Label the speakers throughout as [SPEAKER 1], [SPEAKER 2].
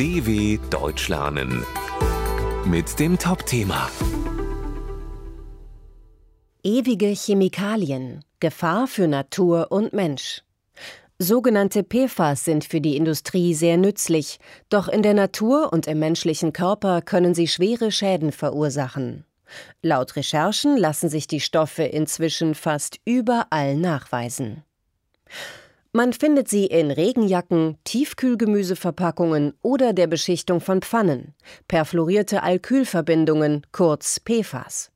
[SPEAKER 1] DW Deutsch lernen mit dem Top-Thema
[SPEAKER 2] Ewige Chemikalien. Gefahr für Natur und Mensch. Sogenannte PFAS sind für die Industrie sehr nützlich, doch in der Natur und im menschlichen Körper können sie schwere Schäden verursachen. Laut Recherchen lassen sich die Stoffe inzwischen fast überall nachweisen. Man findet sie in Regenjacken, Tiefkühlgemüseverpackungen oder der Beschichtung von Pfannen, perfluorierte Alkylverbindungen, kurz PFAS.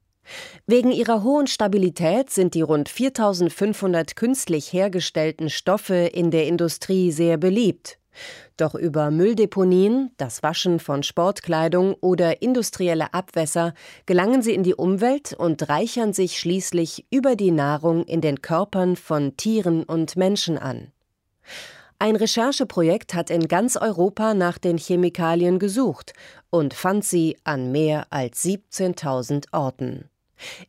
[SPEAKER 2] Wegen ihrer hohen Stabilität sind die rund 4500 künstlich hergestellten Stoffe in der Industrie sehr beliebt. Doch über Mülldeponien, das Waschen von Sportkleidung oder industrielle Abwässer gelangen sie in die Umwelt und reichern sich schließlich über die Nahrung in den Körpern von Tieren und Menschen an. Ein Rechercheprojekt hat in ganz Europa nach den Chemikalien gesucht und fand sie an mehr als 17.000 Orten.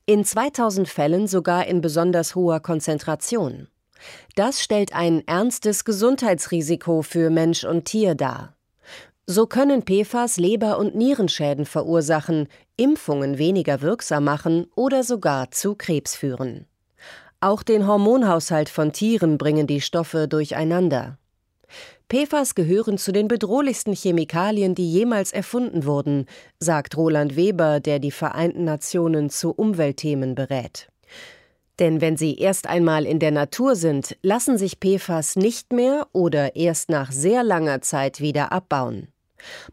[SPEAKER 2] In 2000 Fällen sogar in besonders hoher Konzentration. Das stellt ein ernstes Gesundheitsrisiko für Mensch und Tier dar. So können PFAS Leber- und Nierenschäden verursachen, Impfungen weniger wirksam machen oder sogar zu Krebs führen. Auch den Hormonhaushalt von Tieren bringen die Stoffe durcheinander. PFAS gehören zu den bedrohlichsten Chemikalien, die jemals erfunden wurden, sagt Roland Weber, der die Vereinten Nationen zu Umweltthemen berät. Denn wenn sie erst einmal in der Natur sind, lassen sich PFAS nicht mehr oder erst nach sehr langer Zeit wieder abbauen.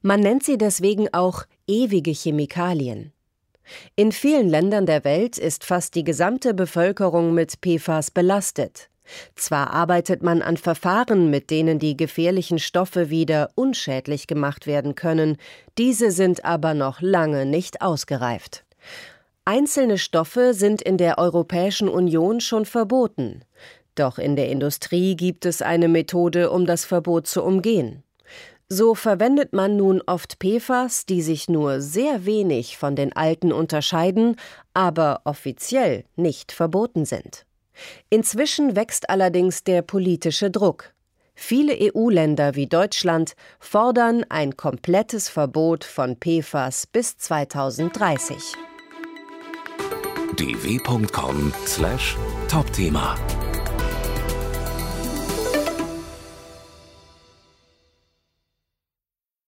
[SPEAKER 2] Man nennt sie deswegen auch ewige Chemikalien. In vielen Ländern der Welt ist fast die gesamte Bevölkerung mit PFAS belastet. Zwar arbeitet man an Verfahren, mit denen die gefährlichen Stoffe wieder unschädlich gemacht werden können, diese sind aber noch lange nicht ausgereift. Einzelne Stoffe sind in der Europäischen Union schon verboten. Doch in der Industrie gibt es eine Methode, um das Verbot zu umgehen. So verwendet man nun oft PFAS, die sich nur sehr wenig von den alten unterscheiden, aber offiziell nicht verboten sind. Inzwischen wächst allerdings der politische Druck. Viele EU-Länder wie Deutschland fordern ein komplettes Verbot von PFAS bis 2030
[SPEAKER 1] dw.com/topthema